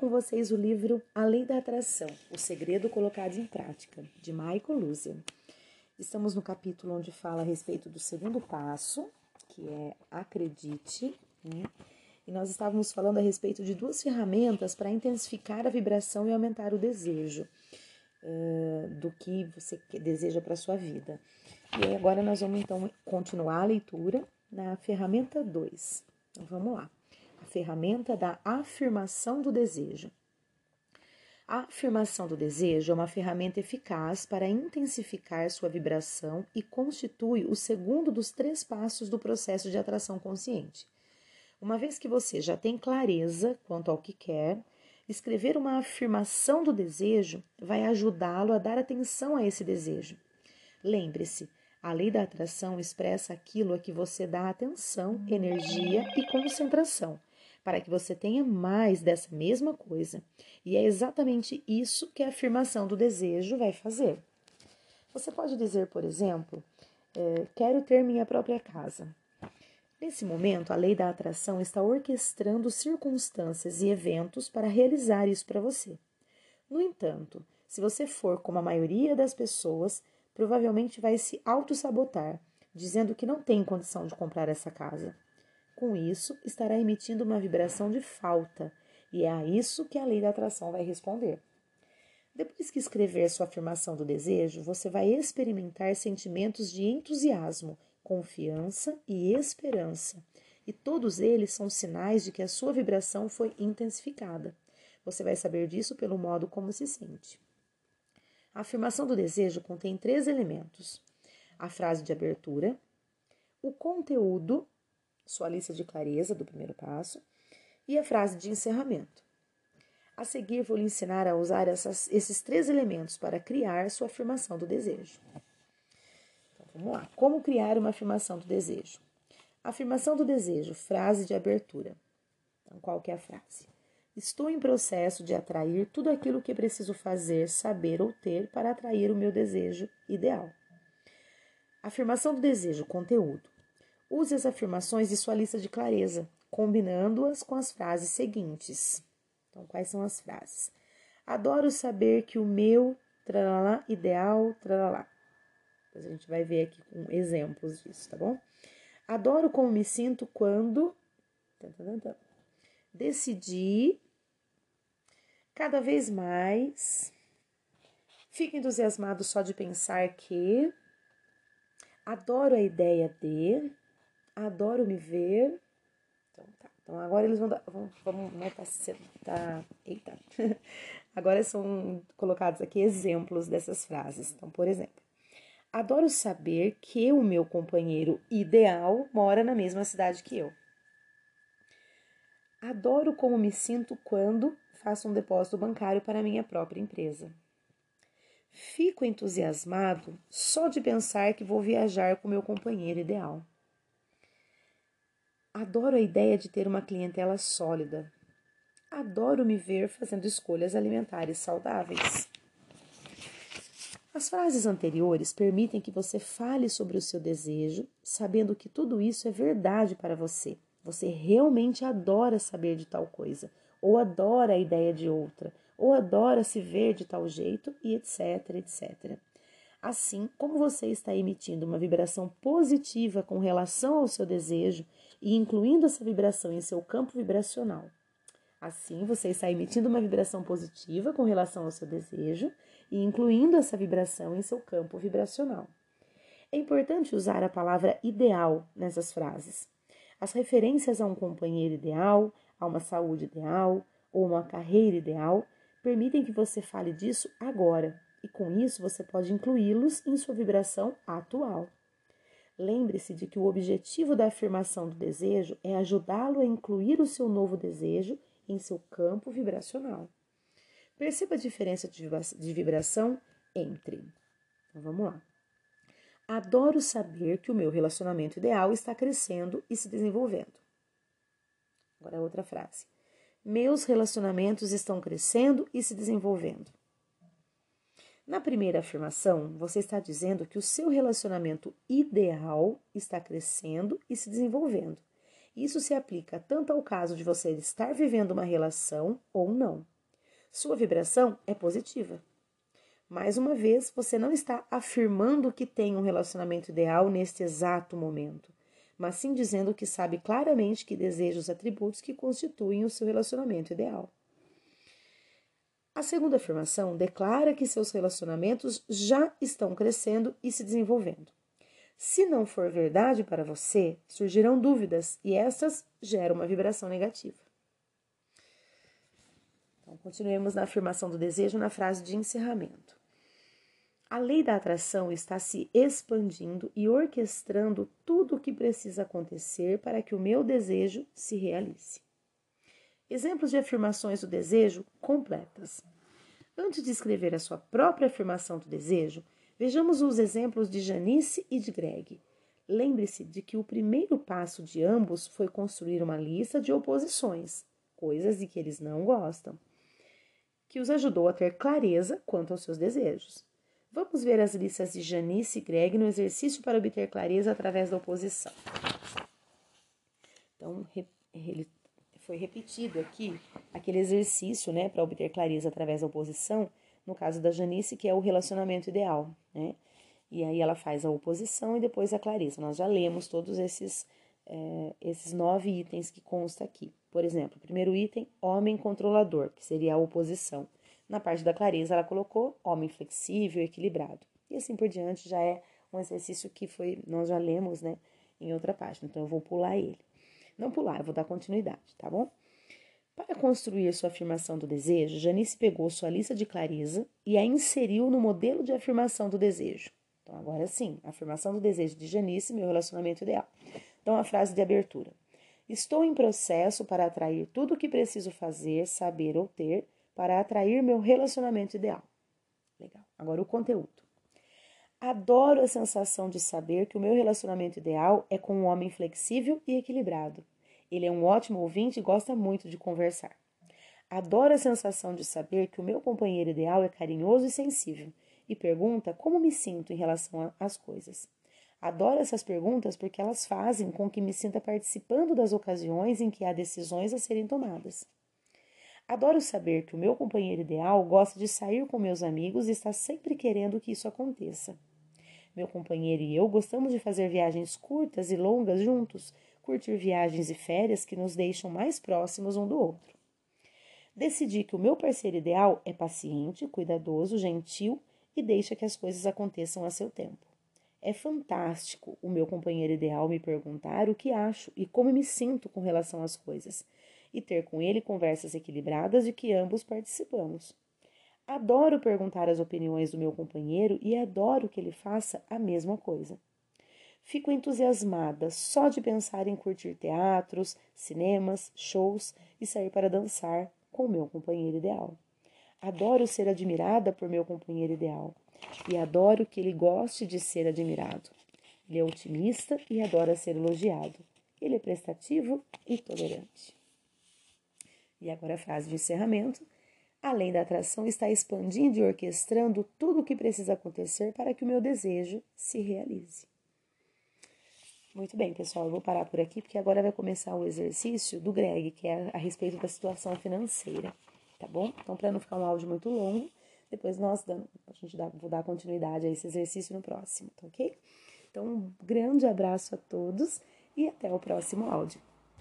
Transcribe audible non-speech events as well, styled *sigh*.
com vocês o livro A Lei da Atração, o segredo colocado em prática, de Michael Luzian. Estamos no capítulo onde fala a respeito do segundo passo, que é acredite, né? E nós estávamos falando a respeito de duas ferramentas para intensificar a vibração e aumentar o desejo uh, do que você deseja para a sua vida. E agora nós vamos então continuar a leitura na ferramenta 2. Então vamos lá ferramenta da afirmação do desejo. A afirmação do desejo é uma ferramenta eficaz para intensificar sua vibração e constitui o segundo dos três passos do processo de atração consciente. Uma vez que você já tem clareza quanto ao que quer, escrever uma afirmação do desejo vai ajudá-lo a dar atenção a esse desejo. Lembre-se, a lei da atração expressa aquilo a que você dá atenção, energia e concentração para que você tenha mais dessa mesma coisa. E é exatamente isso que a afirmação do desejo vai fazer. Você pode dizer, por exemplo, é, quero ter minha própria casa. Nesse momento, a lei da atração está orquestrando circunstâncias e eventos para realizar isso para você. No entanto, se você for como a maioria das pessoas, provavelmente vai se auto-sabotar, dizendo que não tem condição de comprar essa casa. Com isso, estará emitindo uma vibração de falta, e é a isso que a lei da atração vai responder. Depois que escrever sua afirmação do desejo, você vai experimentar sentimentos de entusiasmo, confiança e esperança, e todos eles são sinais de que a sua vibração foi intensificada. Você vai saber disso pelo modo como se sente. A afirmação do desejo contém três elementos: a frase de abertura, o conteúdo sua lista de clareza do primeiro passo e a frase de encerramento. A seguir, vou lhe ensinar a usar essas, esses três elementos para criar sua afirmação do desejo. Então, vamos lá. Como criar uma afirmação do desejo? Afirmação do desejo, frase de abertura. Então, qual que é a frase? Estou em processo de atrair tudo aquilo que preciso fazer, saber ou ter para atrair o meu desejo ideal. Afirmação do desejo, conteúdo. Use as afirmações de sua lista de clareza, combinando-as com as frases seguintes. Então, quais são as frases? Adoro saber que o meu tralala ideal, tralala. A gente vai ver aqui com exemplos disso, tá bom? Adoro como me sinto quando decidi cada vez mais. Fico entusiasmado só de pensar que adoro a ideia de adoro me ver. Então tá. Então agora eles vão dar. Vamos, vamos né, tá, tá, eita. *laughs* agora são colocados aqui exemplos dessas frases. Então, por exemplo, adoro saber que o meu companheiro ideal mora na mesma cidade que eu. Adoro como me sinto quando faço um depósito bancário para minha própria empresa. Fico entusiasmado só de pensar que vou viajar com meu companheiro ideal. Adoro a ideia de ter uma clientela sólida. Adoro me ver fazendo escolhas alimentares saudáveis. As frases anteriores permitem que você fale sobre o seu desejo, sabendo que tudo isso é verdade para você. Você realmente adora saber de tal coisa, ou adora a ideia de outra, ou adora se ver de tal jeito, e etc, etc. Assim, como você está emitindo uma vibração positiva com relação ao seu desejo e incluindo essa vibração em seu campo vibracional, assim você está emitindo uma vibração positiva com relação ao seu desejo e incluindo essa vibração em seu campo vibracional. É importante usar a palavra ideal nessas frases. As referências a um companheiro ideal, a uma saúde ideal ou uma carreira ideal permitem que você fale disso agora, e com isso você pode incluí-los em sua vibração atual. Lembre-se de que o objetivo da afirmação do desejo é ajudá-lo a incluir o seu novo desejo em seu campo vibracional. Perceba a diferença de vibração entre. Então vamos lá. Adoro saber que o meu relacionamento ideal está crescendo e se desenvolvendo. Agora outra frase. Meus relacionamentos estão crescendo e se desenvolvendo. Na primeira afirmação, você está dizendo que o seu relacionamento ideal está crescendo e se desenvolvendo. Isso se aplica tanto ao caso de você estar vivendo uma relação ou não. Sua vibração é positiva. Mais uma vez, você não está afirmando que tem um relacionamento ideal neste exato momento, mas sim dizendo que sabe claramente que deseja os atributos que constituem o seu relacionamento ideal. A segunda afirmação declara que seus relacionamentos já estão crescendo e se desenvolvendo. Se não for verdade para você, surgirão dúvidas e estas geram uma vibração negativa. Então, continuemos na afirmação do desejo na frase de encerramento. A lei da atração está se expandindo e orquestrando tudo o que precisa acontecer para que o meu desejo se realize. Exemplos de afirmações do desejo completas. Antes de escrever a sua própria afirmação do desejo, Vejamos os exemplos de Janice e de Greg. Lembre-se de que o primeiro passo de ambos foi construir uma lista de oposições, coisas de que eles não gostam, que os ajudou a ter clareza quanto aos seus desejos. Vamos ver as listas de Janice e Greg no exercício para obter clareza através da oposição. Então, ele foi repetido aqui aquele exercício, né, para obter clareza através da oposição, no caso da Janice, que é o relacionamento ideal, né? E aí ela faz a oposição e depois a clareza. Nós já lemos todos esses, é, esses nove itens que consta aqui. Por exemplo, o primeiro item, homem controlador, que seria a oposição. Na parte da clareza, ela colocou homem flexível, equilibrado. E assim por diante, já é um exercício que foi, nós já lemos, né, em outra página. Então, eu vou pular ele. Não pular, eu vou dar continuidade, tá bom? Para construir sua afirmação do desejo, Janice pegou sua lista de clareza e a inseriu no modelo de afirmação do desejo. Então, agora sim, afirmação do desejo de Janice, meu relacionamento ideal. Então, a frase de abertura: Estou em processo para atrair tudo o que preciso fazer, saber ou ter para atrair meu relacionamento ideal. Legal. Agora, o conteúdo. Adoro a sensação de saber que o meu relacionamento ideal é com um homem flexível e equilibrado ele é um ótimo ouvinte e gosta muito de conversar. Adoro a sensação de saber que o meu companheiro ideal é carinhoso e sensível e pergunta como me sinto em relação às coisas. Adoro essas perguntas porque elas fazem com que me sinta participando das ocasiões em que há decisões a serem tomadas. Adoro saber que o meu companheiro ideal gosta de sair com meus amigos e está sempre querendo que isso aconteça. Meu companheiro e eu gostamos de fazer viagens curtas e longas juntos, curtir viagens e férias que nos deixam mais próximos um do outro. Decidi que o meu parceiro ideal é paciente, cuidadoso, gentil e deixa que as coisas aconteçam a seu tempo. É fantástico o meu companheiro ideal me perguntar o que acho e como me sinto com relação às coisas, e ter com ele conversas equilibradas de que ambos participamos. Adoro perguntar as opiniões do meu companheiro e adoro que ele faça a mesma coisa. Fico entusiasmada só de pensar em curtir teatros, cinemas, shows e sair para dançar com meu companheiro ideal. Adoro ser admirada por meu companheiro ideal e adoro que ele goste de ser admirado. Ele é otimista e adora ser elogiado. Ele é prestativo e tolerante. E agora a frase de encerramento. Além da atração, está expandindo e orquestrando tudo o que precisa acontecer para que o meu desejo se realize. Muito bem, pessoal, eu vou parar por aqui porque agora vai começar o exercício do Greg, que é a respeito da situação financeira, tá bom? Então, para não ficar um áudio muito longo, depois nós a gente dá, vou dar continuidade a esse exercício no próximo, tá ok? Então, um grande abraço a todos e até o próximo áudio.